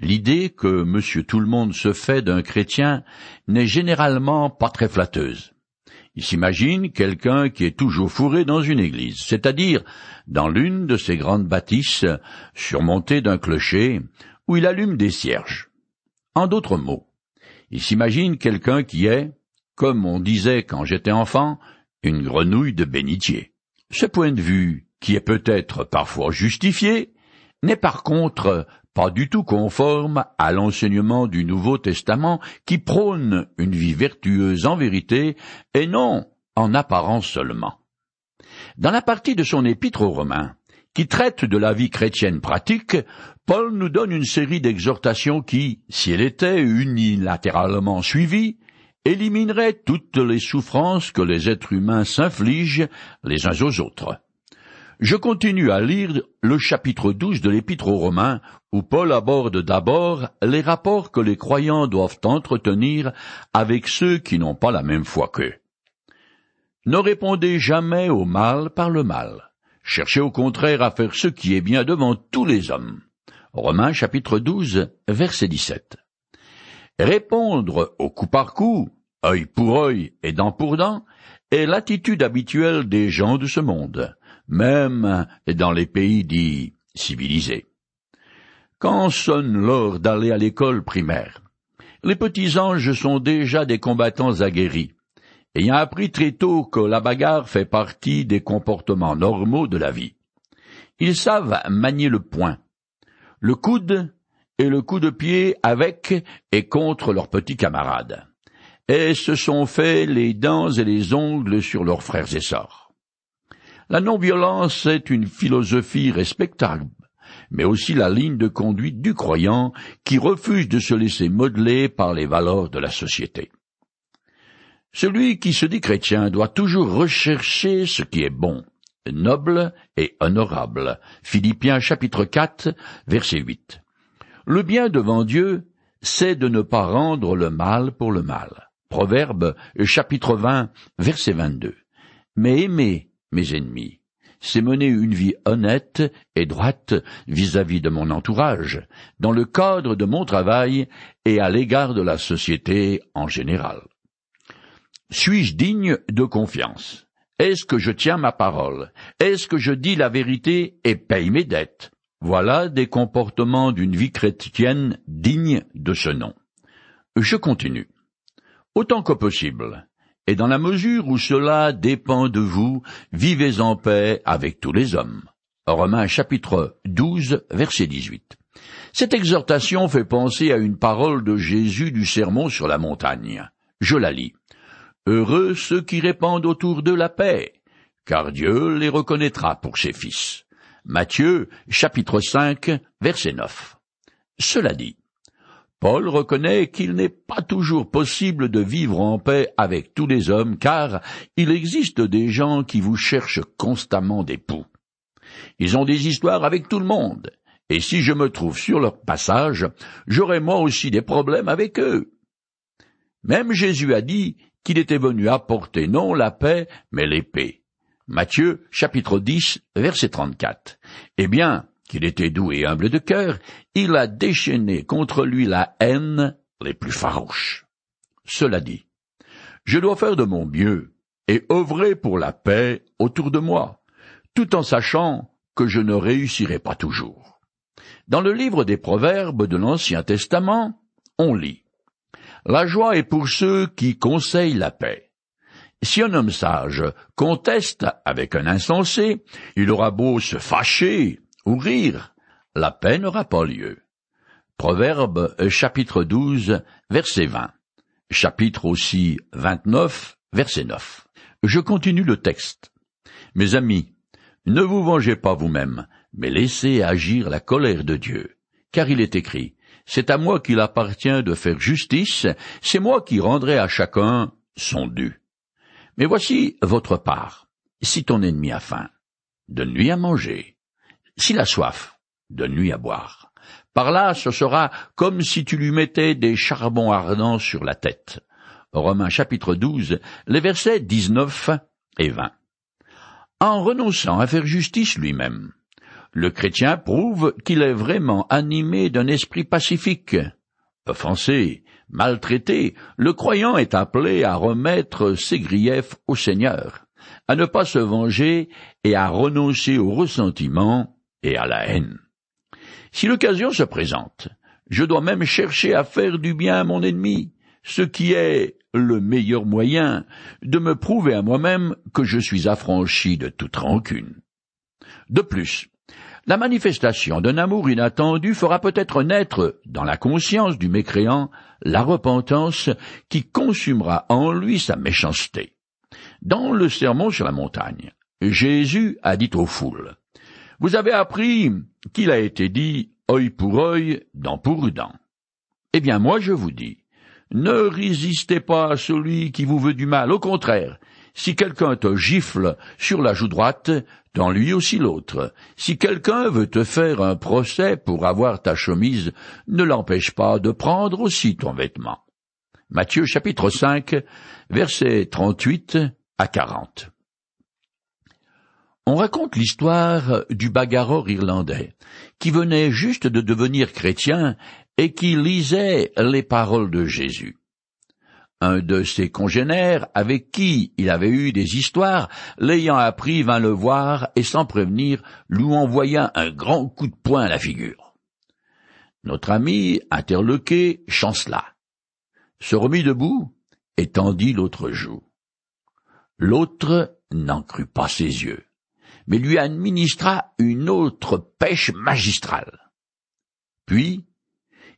L'idée que monsieur tout le monde se fait d'un chrétien n'est généralement pas très flatteuse. Il s'imagine quelqu'un qui est toujours fourré dans une église, c'est-à-dire dans l'une de ces grandes bâtisses surmontées d'un clocher où il allume des cierges. En d'autres mots, il s'imagine quelqu'un qui est, comme on disait quand j'étais enfant, une grenouille de bénitier. Ce point de vue, qui est peut-être parfois justifié, n'est par contre pas du tout conforme à l'enseignement du Nouveau Testament qui prône une vie vertueuse en vérité et non en apparence seulement. Dans la partie de son épître aux Romains, qui traite de la vie chrétienne pratique, Paul nous donne une série d'exhortations qui, si elle était unilatéralement suivie, éliminerait toutes les souffrances que les êtres humains s'infligent les uns aux autres. Je continue à lire le chapitre 12 de l'Épître aux Romains, où Paul aborde d'abord les rapports que les croyants doivent entretenir avec ceux qui n'ont pas la même foi qu'eux. Ne répondez jamais au mal par le mal. Cherchez au contraire à faire ce qui est bien devant tous les hommes. Romains chapitre 12, verset 17. Répondre au coup par coup, œil pour œil et dent pour dent, est l'attitude habituelle des gens de ce monde même dans les pays dits civilisés. Quand sonne l'heure d'aller à l'école primaire, les petits anges sont déjà des combattants aguerris, ayant appris très tôt que la bagarre fait partie des comportements normaux de la vie. Ils savent manier le poing, le coude et le coup de pied avec et contre leurs petits camarades, et se sont fait les dents et les ongles sur leurs frères et sœurs. La non-violence est une philosophie respectable, mais aussi la ligne de conduite du croyant qui refuse de se laisser modeler par les valeurs de la société. Celui qui se dit chrétien doit toujours rechercher ce qui est bon, noble et honorable. Philippiens chapitre 4, verset 8. Le bien devant Dieu, c'est de ne pas rendre le mal pour le mal. Proverbe chapitre 20, verset 22. Mais aimer mes ennemis, c'est mener une vie honnête et droite vis-à-vis de mon entourage, dans le cadre de mon travail et à l'égard de la société en général. Suis-je digne de confiance? Est-ce que je tiens ma parole? Est-ce que je dis la vérité et paye mes dettes? Voilà des comportements d'une vie chrétienne digne de ce nom. Je continue. Autant que possible, et dans la mesure où cela dépend de vous, vivez en paix avec tous les hommes. Romains chapitre 12, verset 18. Cette exhortation fait penser à une parole de Jésus du sermon sur la montagne. Je la lis. Heureux ceux qui répandent autour de la paix, car Dieu les reconnaîtra pour ses fils. Matthieu chapitre 5, verset 9. Cela dit, Paul reconnaît qu'il n'est pas toujours possible de vivre en paix avec tous les hommes, car il existe des gens qui vous cherchent constamment des poux. Ils ont des histoires avec tout le monde, et si je me trouve sur leur passage, j'aurai moi aussi des problèmes avec eux. Même Jésus a dit qu'il était venu apporter non la paix, mais l'épée. Matthieu, chapitre 10, verset 34. Eh bien, qu'il était doux et humble de cœur, il a déchaîné contre lui la haine les plus farouches. Cela dit, je dois faire de mon mieux et œuvrer pour la paix autour de moi, tout en sachant que je ne réussirai pas toujours. Dans le livre des Proverbes de l'Ancien Testament, on lit La joie est pour ceux qui conseillent la paix. Si un homme sage conteste avec un insensé, il aura beau se fâcher ou la paix n'aura pas lieu. Proverbe chapitre 12, verset 20. Chapitre aussi 29, verset 9. Je continue le texte. Mes amis, ne vous vengez pas vous-même, mais laissez agir la colère de Dieu. Car il est écrit, c'est à moi qu'il appartient de faire justice, c'est moi qui rendrai à chacun son dû. Mais voici votre part. Si ton ennemi a faim, donne-lui à manger. S'il a soif, donne-lui à boire. Par là, ce sera comme si tu lui mettais des charbons ardents sur la tête. Romains chapitre 12, les versets 19 et 20. En renonçant à faire justice lui-même, le chrétien prouve qu'il est vraiment animé d'un esprit pacifique. Offensé, maltraité, le croyant est appelé à remettre ses griefs au Seigneur, à ne pas se venger et à renoncer au ressentiment et à la haine. Si l'occasion se présente, je dois même chercher à faire du bien à mon ennemi, ce qui est le meilleur moyen de me prouver à moi-même que je suis affranchi de toute rancune. De plus, la manifestation d'un amour inattendu fera peut-être naître dans la conscience du mécréant la repentance qui consumera en lui sa méchanceté. Dans le sermon sur la montagne, Jésus a dit aux foules, Vous avez appris qu'il a été dit œil pour œil, dent pour dent. Eh bien moi je vous dis, ne résistez pas à celui qui vous veut du mal, au contraire, si quelqu'un te gifle sur la joue droite, dans lui aussi l'autre. Si quelqu'un veut te faire un procès pour avoir ta chemise, ne l'empêche pas de prendre aussi ton vêtement. Matthieu chapitre 5, versets 38 à 40. On raconte l'histoire du bagarreur irlandais, qui venait juste de devenir chrétien et qui lisait les paroles de Jésus. Un de ses congénères, avec qui il avait eu des histoires, l'ayant appris, vint le voir et sans prévenir, lui envoya un grand coup de poing à la figure. Notre ami, interloqué, chancela, se remit debout et tendit l'autre joue. L'autre n'en crut pas ses yeux, mais lui administra une autre pêche magistrale. Puis,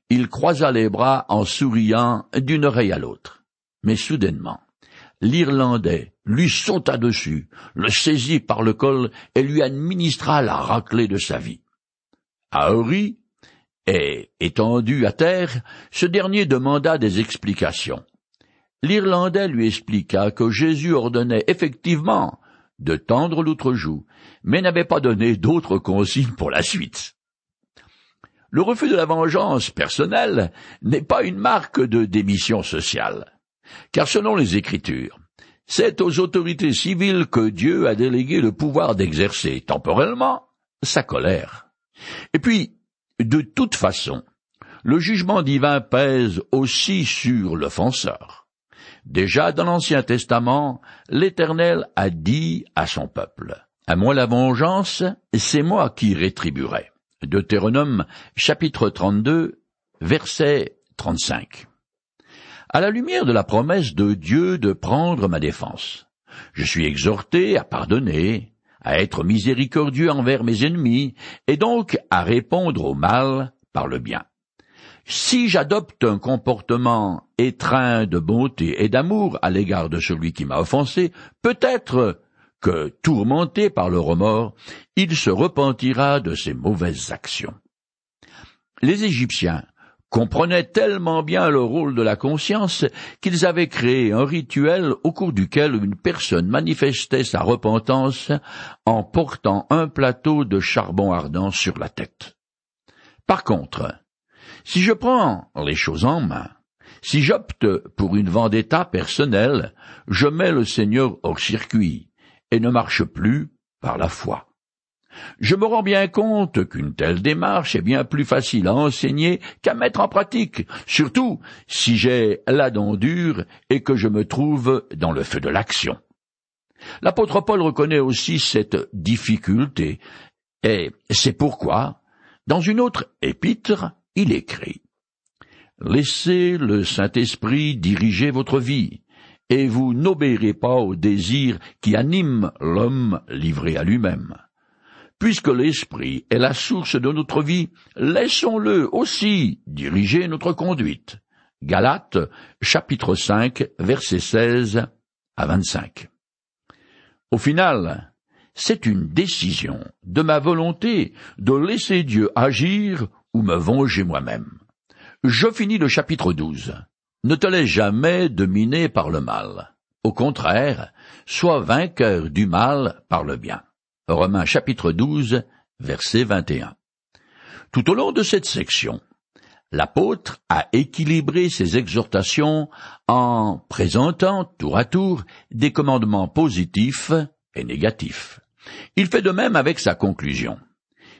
il croisa les bras en souriant d'une oreille à l'autre. Mais soudainement, l'Irlandais lui sauta dessus, le saisit par le col et lui administra la raclée de sa vie. Aori, et étendu à terre, ce dernier demanda des explications. L'Irlandais lui expliqua que Jésus ordonnait effectivement de tendre l'autre joue, mais n'avait pas donné d'autres consignes pour la suite. Le refus de la vengeance personnelle n'est pas une marque de démission sociale, car selon les Écritures, c'est aux autorités civiles que Dieu a délégué le pouvoir d'exercer temporellement sa colère. Et puis, de toute façon, le jugement divin pèse aussi sur l'offenseur. Déjà dans l'Ancien Testament, l'Éternel a dit à son peuple, À moi la vengeance, c'est moi qui rétribuerai. Deutéronome chapitre 32 verset 35. À la lumière de la promesse de Dieu de prendre ma défense, je suis exhorté à pardonner, à être miséricordieux envers mes ennemis, et donc à répondre au mal par le bien. Si j'adopte un comportement étreint de bonté et d'amour à l'égard de celui qui m'a offensé, peut-être que, tourmenté par le remords, il se repentira de ses mauvaises actions. Les Égyptiens comprenaient tellement bien le rôle de la conscience qu'ils avaient créé un rituel au cours duquel une personne manifestait sa repentance en portant un plateau de charbon ardent sur la tête. Par contre, si je prends les choses en main, si j'opte pour une vendetta personnelle, je mets le Seigneur hors circuit, et ne marche plus par la foi. Je me rends bien compte qu'une telle démarche est bien plus facile à enseigner qu'à mettre en pratique, surtout si j'ai la dent dure et que je me trouve dans le feu de l'action. L'apôtre Paul reconnaît aussi cette difficulté, et c'est pourquoi, dans une autre épître, il écrit Laissez le Saint-Esprit diriger votre vie, et vous n'obéirez pas aux désirs qui animent l'homme livré à lui-même. Puisque l'Esprit est la source de notre vie, laissons-le aussi diriger notre conduite. Galates, chapitre 5, versets 16 à 25. Au final, c'est une décision de ma volonté de laisser Dieu agir ou me venger moi-même. Je finis le chapitre 12. Ne te laisse jamais dominer par le mal. Au contraire, sois vainqueur du mal par le bien. Romains chapitre 12, verset 21. Tout au long de cette section, l'apôtre a équilibré ses exhortations en présentant tour à tour des commandements positifs et négatifs. Il fait de même avec sa conclusion.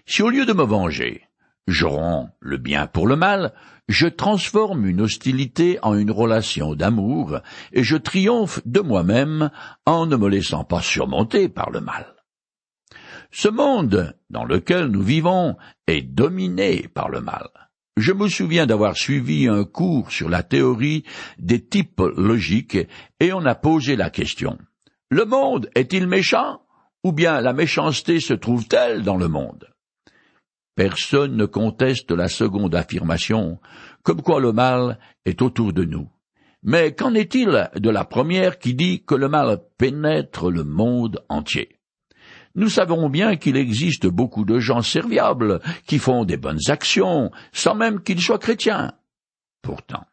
Si au lieu de me venger, je rends le bien pour le mal, je transforme une hostilité en une relation d'amour, et je triomphe de moi-même en ne me laissant pas surmonter par le mal. Ce monde dans lequel nous vivons est dominé par le mal. Je me souviens d'avoir suivi un cours sur la théorie des types logiques et on a posé la question. Le monde est-il méchant ou bien la méchanceté se trouve-t-elle dans le monde? Personne ne conteste la seconde affirmation, comme quoi le mal est autour de nous. Mais qu'en est-il de la première qui dit que le mal pénètre le monde entier? Nous savons bien qu'il existe beaucoup de gens serviables qui font des bonnes actions sans même qu'ils soient chrétiens. Pourtant,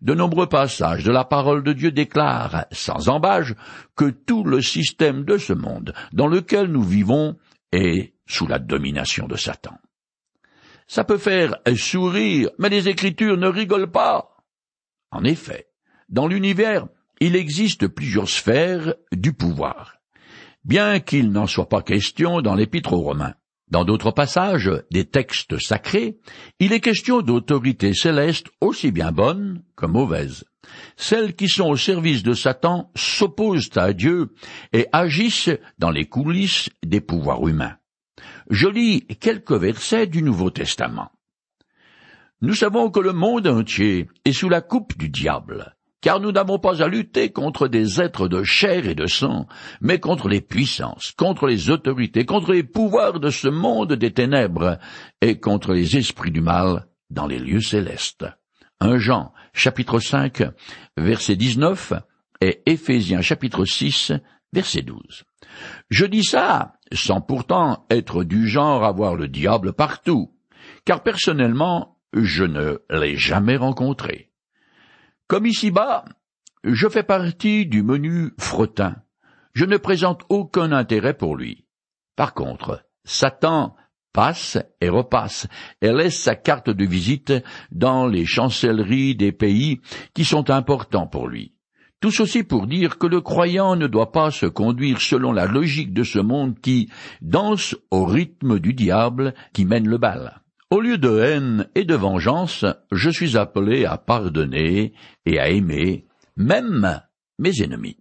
de nombreux passages de la parole de Dieu déclarent, sans embâge, que tout le système de ce monde dans lequel nous vivons est sous la domination de Satan. Ça peut faire sourire, mais les Écritures ne rigolent pas. En effet, dans l'univers, il existe plusieurs sphères du pouvoir bien qu'il n'en soit pas question dans l'Épître aux Romains. Dans d'autres passages des textes sacrés, il est question d'autorités célestes aussi bien bonnes que mauvaises. Celles qui sont au service de Satan s'opposent à Dieu et agissent dans les coulisses des pouvoirs humains. Je lis quelques versets du Nouveau Testament. Nous savons que le monde entier est sous la coupe du diable car nous n'avons pas à lutter contre des êtres de chair et de sang, mais contre les puissances, contre les autorités, contre les pouvoirs de ce monde des ténèbres, et contre les esprits du mal dans les lieux célestes. 1 Jean, chapitre 5, verset 19, et Éphésiens, chapitre 6, verset 12. Je dis ça sans pourtant être du genre à voir le diable partout, car personnellement, je ne l'ai jamais rencontré. Comme ici-bas, je fais partie du menu fretin. Je ne présente aucun intérêt pour lui. Par contre, Satan passe et repasse et laisse sa carte de visite dans les chancelleries des pays qui sont importants pour lui. Tout ceci pour dire que le croyant ne doit pas se conduire selon la logique de ce monde qui danse au rythme du diable qui mène le bal. Au lieu de haine et de vengeance, je suis appelé à pardonner et à aimer même mes ennemis.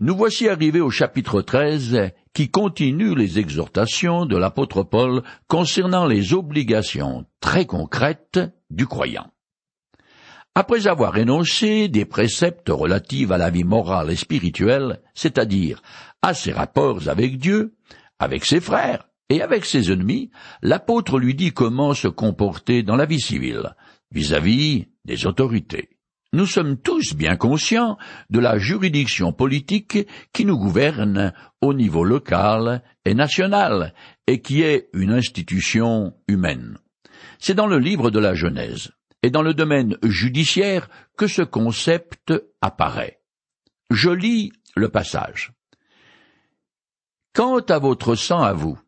Nous voici arrivés au chapitre 13 qui continue les exhortations de l'apôtre Paul concernant les obligations très concrètes du croyant. Après avoir énoncé des préceptes relatifs à la vie morale et spirituelle, c'est-à-dire à ses rapports avec Dieu, avec ses frères, et avec ses ennemis, l'apôtre lui dit comment se comporter dans la vie civile, vis-à-vis des autorités. Nous sommes tous bien conscients de la juridiction politique qui nous gouverne au niveau local et national, et qui est une institution humaine. C'est dans le livre de la Genèse et dans le domaine judiciaire que ce concept apparaît. Je lis le passage. Quant à votre sang à vous,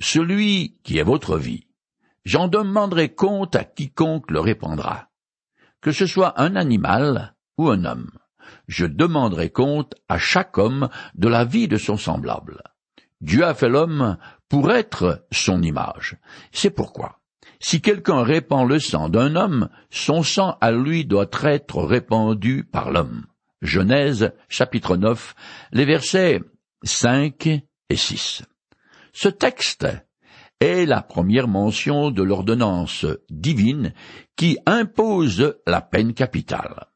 celui qui est votre vie. J'en demanderai compte à quiconque le répandra. Que ce soit un animal ou un homme. Je demanderai compte à chaque homme de la vie de son semblable. Dieu a fait l'homme pour être son image. C'est pourquoi, si quelqu'un répand le sang d'un homme, son sang à lui doit être répandu par l'homme. Genèse chapitre 9, les versets 5 et 6. Ce texte est la première mention de l'ordonnance divine qui impose la peine capitale.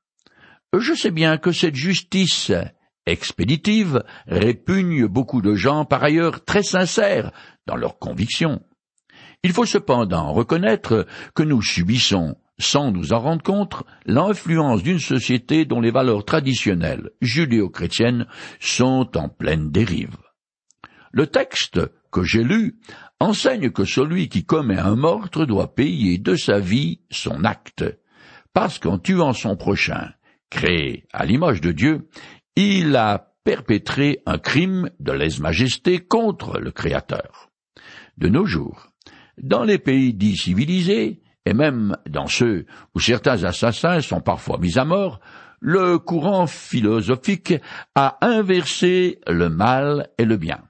Je sais bien que cette justice expéditive répugne beaucoup de gens par ailleurs très sincères dans leurs convictions. Il faut cependant reconnaître que nous subissons, sans nous en rendre compte, l'influence d'une société dont les valeurs traditionnelles judéo-chrétiennes sont en pleine dérive. Le texte que j'ai lu enseigne que celui qui commet un meurtre doit payer de sa vie son acte, parce qu'en tuant son prochain, créé à l'image de Dieu, il a perpétré un crime de lèse-majesté contre le Créateur. De nos jours, dans les pays dits civilisés, et même dans ceux où certains assassins sont parfois mis à mort, le courant philosophique a inversé le mal et le bien.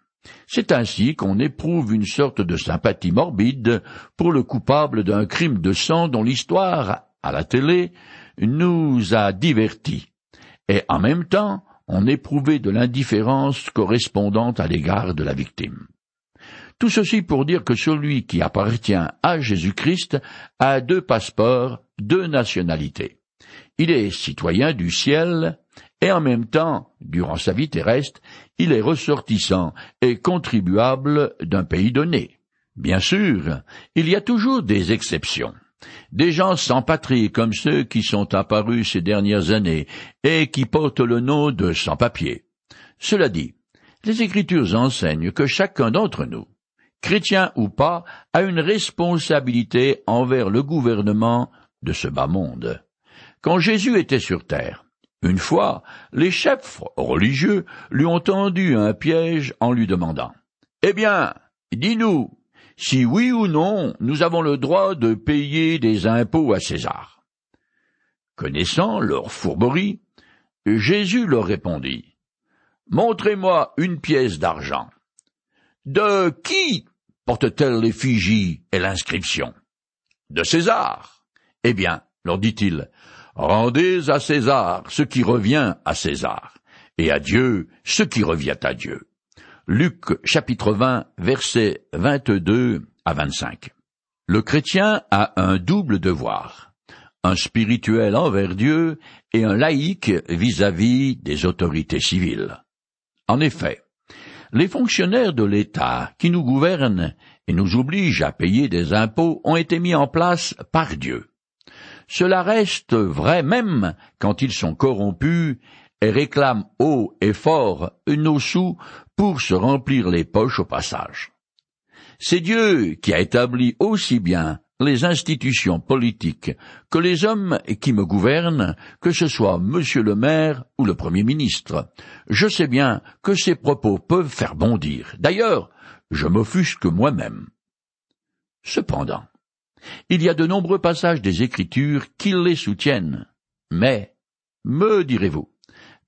C'est ainsi qu'on éprouve une sorte de sympathie morbide pour le coupable d'un crime de sang dont l'histoire, à la télé, nous a divertis, et en même temps on éprouvait de l'indifférence correspondante à l'égard de la victime. Tout ceci pour dire que celui qui appartient à Jésus-Christ a deux passeports, deux nationalités. Il est citoyen du ciel et en même temps, durant sa vie terrestre, il est ressortissant et contribuable d'un pays donné. Bien sûr, il y a toujours des exceptions. Des gens sans patrie comme ceux qui sont apparus ces dernières années et qui portent le nom de sans-papiers. Cela dit, les Écritures enseignent que chacun d'entre nous, chrétien ou pas, a une responsabilité envers le gouvernement de ce bas monde. Quand Jésus était sur terre, une fois, les chefs religieux lui ont tendu un piège en lui demandant Eh bien, dis-nous, si oui ou non nous avons le droit de payer des impôts à César. Connaissant leur fourberie, Jésus leur répondit Montrez-moi une pièce d'argent. De qui porte-t-elle l'effigie et l'inscription? De César. Eh bien, leur dit-il, rendez à César ce qui revient à César, et à Dieu ce qui revient à Dieu. Luc chapitre 20 versets 22 à 25. Le chrétien a un double devoir, un spirituel envers Dieu et un laïque vis-à-vis des autorités civiles. En effet, les fonctionnaires de l'État qui nous gouvernent et nous obligent à payer des impôts ont été mis en place par Dieu. Cela reste vrai même quand ils sont corrompus et réclament haut et fort nos sous pour se remplir les poches au passage. C'est Dieu qui a établi aussi bien les institutions politiques que les hommes qui me gouvernent, que ce soit monsieur le maire ou le premier ministre. Je sais bien que ces propos peuvent faire bondir. D'ailleurs, je m'offusque moi-même. Cependant, il y a de nombreux passages des Écritures qui les soutiennent. Mais, me direz-vous,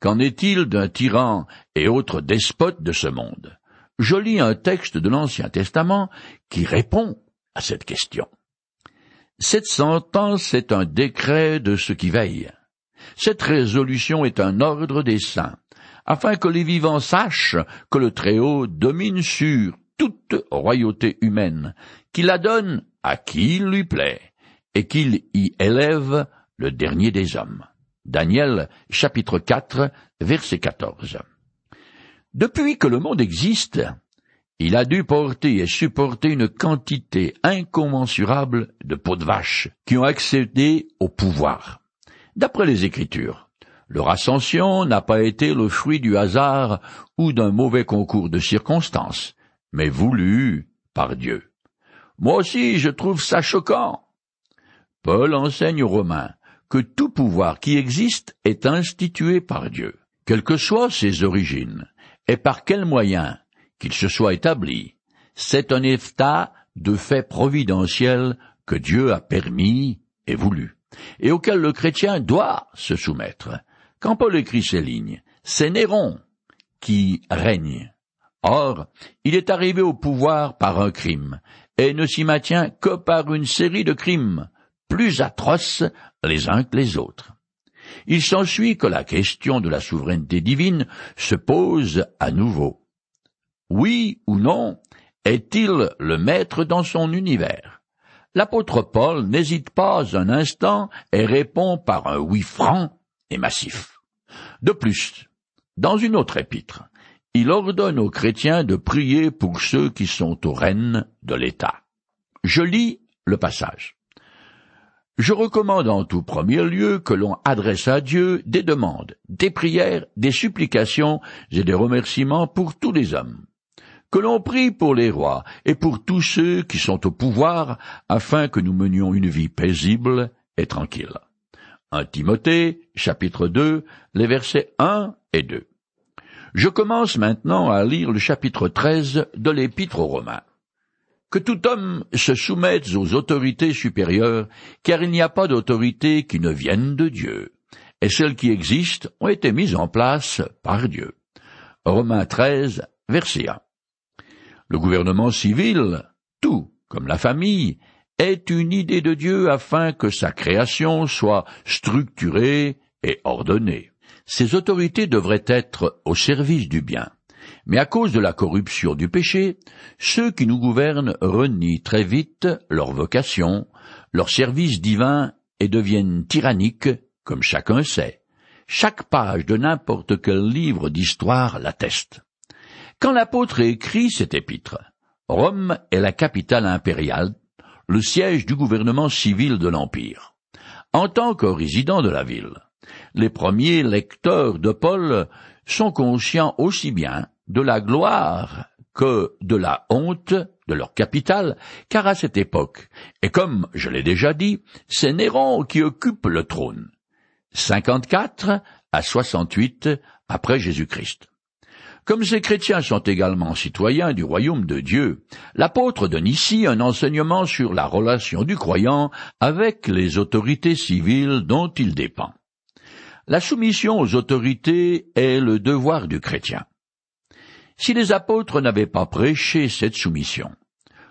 Qu'en est-il d'un tyran et autres despotes de ce monde? Je lis un texte de l'Ancien Testament qui répond à cette question. Cette sentence est un décret de ceux qui veillent. Cette résolution est un ordre des saints, afin que les vivants sachent que le Très-Haut domine sur toute royauté humaine, qu'il la donne à qui il lui plaît, et qu'il y élève le dernier des hommes. Daniel chapitre 4 verset 14. Depuis que le monde existe, il a dû porter et supporter une quantité incommensurable de peaux de vache qui ont accédé au pouvoir. D'après les Écritures, leur ascension n'a pas été le fruit du hasard ou d'un mauvais concours de circonstances, mais voulu par Dieu. Moi aussi je trouve ça choquant. Paul enseigne aux Romains que tout pouvoir qui existe est institué par Dieu, quelles que soient ses origines, et par quels moyens qu'il se soit établi. C'est un état de fait providentiel que Dieu a permis et voulu, et auquel le chrétien doit se soumettre. Quand Paul écrit ces lignes, c'est Néron qui règne. Or, il est arrivé au pouvoir par un crime, et ne s'y maintient que par une série de crimes, plus atroces les uns que les autres. Il s'ensuit que la question de la souveraineté divine se pose à nouveau. Oui ou non est-il le maître dans son univers? L'apôtre Paul n'hésite pas un instant et répond par un oui franc et massif. De plus, dans une autre épître, il ordonne aux chrétiens de prier pour ceux qui sont aux rênes de l'État. Je lis le passage. Je recommande en tout premier lieu que l'on adresse à Dieu des demandes, des prières, des supplications et des remerciements pour tous les hommes. Que l'on prie pour les rois et pour tous ceux qui sont au pouvoir afin que nous menions une vie paisible et tranquille. 1 Timothée, chapitre 2, les versets 1 et 2. Je commence maintenant à lire le chapitre 13 de l'Épître aux Romains que tout homme se soumette aux autorités supérieures, car il n'y a pas d'autorité qui ne vienne de Dieu, et celles qui existent ont été mises en place par Dieu. Romains 13, verset 1. Le gouvernement civil, tout, comme la famille, est une idée de Dieu afin que sa création soit structurée et ordonnée. Ces autorités devraient être au service du bien. Mais à cause de la corruption du péché, ceux qui nous gouvernent renient très vite leur vocation, leur service divin et deviennent tyranniques, comme chacun sait. Chaque page de n'importe quel livre d'histoire l'atteste. Quand l'apôtre écrit cet épître, Rome est la capitale impériale, le siège du gouvernement civil de l'Empire. En tant que résident de la ville, les premiers lecteurs de Paul sont conscients aussi bien de la gloire que de la honte de leur capitale, car à cette époque, et comme je l'ai déjà dit, c'est Néron qui occupe le trône. 54 à 68 après Jésus-Christ. Comme ces chrétiens sont également citoyens du royaume de Dieu, l'apôtre donne ici un enseignement sur la relation du croyant avec les autorités civiles dont il dépend. La soumission aux autorités est le devoir du chrétien. Si les apôtres n'avaient pas prêché cette soumission,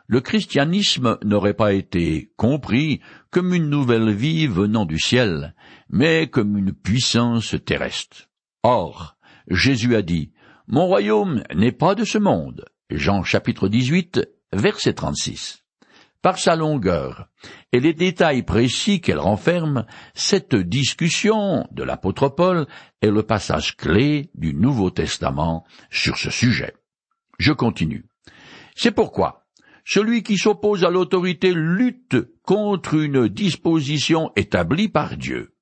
le christianisme n'aurait pas été compris comme une nouvelle vie venant du ciel, mais comme une puissance terrestre. Or, Jésus a dit, Mon royaume n'est pas de ce monde. Jean chapitre 18, verset 36 par sa longueur et les détails précis qu'elle renferme, cette discussion de l'apôtre Paul est le passage clé du Nouveau Testament sur ce sujet. Je continue. C'est pourquoi celui qui s'oppose à l'autorité lutte contre une disposition établie par Dieu.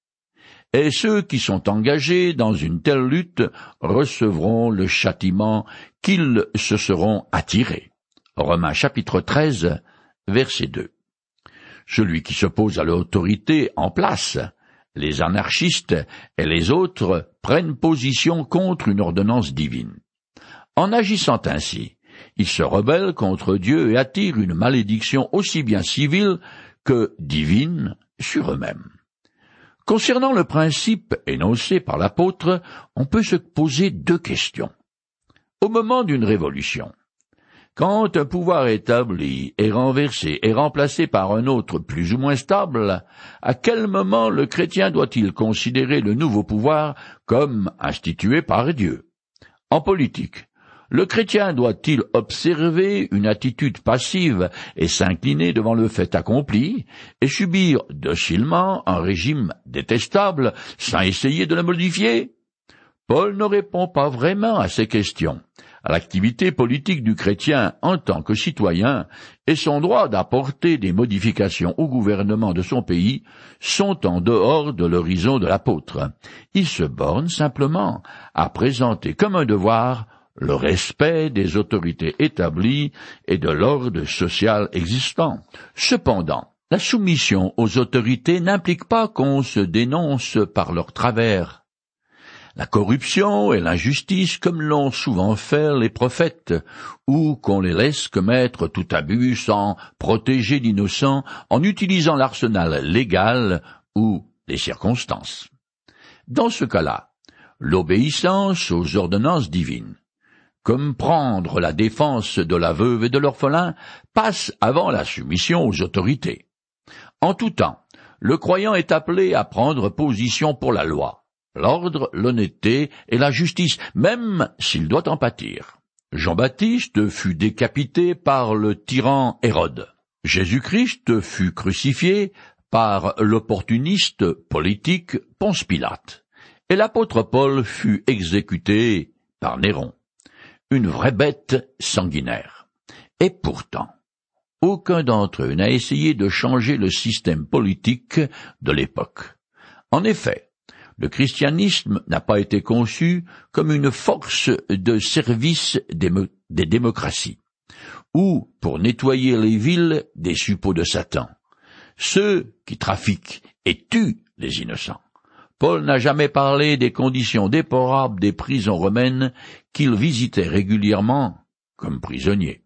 Et ceux qui sont engagés dans une telle lutte recevront le châtiment qu'ils se seront attirés. Romains chapitre 13, Verset 2. Celui qui s'oppose à l'autorité en place, les anarchistes et les autres prennent position contre une ordonnance divine. En agissant ainsi, ils se rebellent contre Dieu et attirent une malédiction aussi bien civile que divine sur eux-mêmes. Concernant le principe énoncé par l'apôtre, on peut se poser deux questions. Au moment d'une révolution, quand un pouvoir établi est renversé et remplacé par un autre plus ou moins stable, à quel moment le chrétien doit-il considérer le nouveau pouvoir comme institué par Dieu? En politique, le chrétien doit-il observer une attitude passive et s'incliner devant le fait accompli et subir docilement un régime détestable sans essayer de le modifier? Paul ne répond pas vraiment à ces questions l'activité politique du chrétien en tant que citoyen et son droit d'apporter des modifications au gouvernement de son pays sont en dehors de l'horizon de l'apôtre. Il se borne simplement à présenter comme un devoir le respect des autorités établies et de l'ordre social existant. Cependant, la soumission aux autorités n'implique pas qu'on se dénonce par leur travers la corruption et l'injustice comme l'ont souvent fait les prophètes, ou qu'on les laisse commettre tout abus sans protéger l'innocent en utilisant l'arsenal légal ou les circonstances. Dans ce cas-là, l'obéissance aux ordonnances divines, comme prendre la défense de la veuve et de l'orphelin, passe avant la soumission aux autorités. En tout temps, le croyant est appelé à prendre position pour la loi l'ordre, l'honnêteté et la justice, même s'il doit en pâtir. Jean-Baptiste fut décapité par le tyran Hérode. Jésus-Christ fut crucifié par l'opportuniste politique Ponce Pilate. Et l'apôtre Paul fut exécuté par Néron. Une vraie bête sanguinaire. Et pourtant, aucun d'entre eux n'a essayé de changer le système politique de l'époque. En effet, le christianisme n'a pas été conçu comme une force de service des, démocraties, ou pour nettoyer les villes des suppôts de Satan, ceux qui trafiquent et tuent les innocents. Paul n'a jamais parlé des conditions déplorables des prisons romaines qu'il visitait régulièrement comme prisonnier.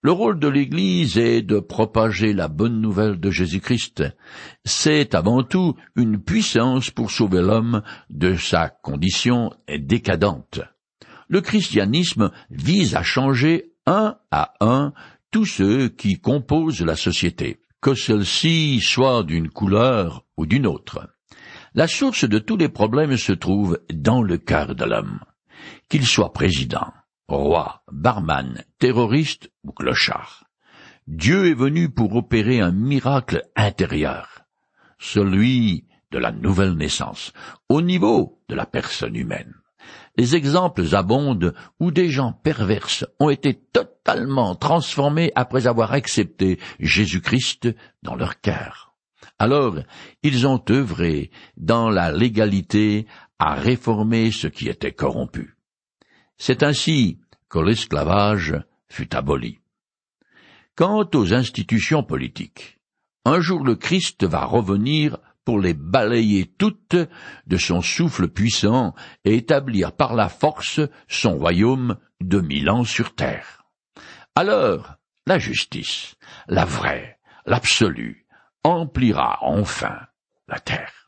Le rôle de l'Église est de propager la bonne nouvelle de Jésus-Christ. C'est avant tout une puissance pour sauver l'homme de sa condition décadente. Le christianisme vise à changer un à un tous ceux qui composent la société, que celle-ci soit d'une couleur ou d'une autre. La source de tous les problèmes se trouve dans le cœur de l'homme. Qu'il soit président, roi, barman, terroriste ou clochard. Dieu est venu pour opérer un miracle intérieur, celui de la nouvelle naissance, au niveau de la personne humaine. Les exemples abondent où des gens perverses ont été totalement transformés après avoir accepté Jésus-Christ dans leur cœur. Alors, ils ont œuvré dans la légalité à réformer ce qui était corrompu. C'est ainsi que l'esclavage fut aboli. Quant aux institutions politiques, un jour le Christ va revenir pour les balayer toutes de son souffle puissant et établir par la force son royaume de mille ans sur terre. Alors, la justice, la vraie, l'absolue, emplira enfin la terre.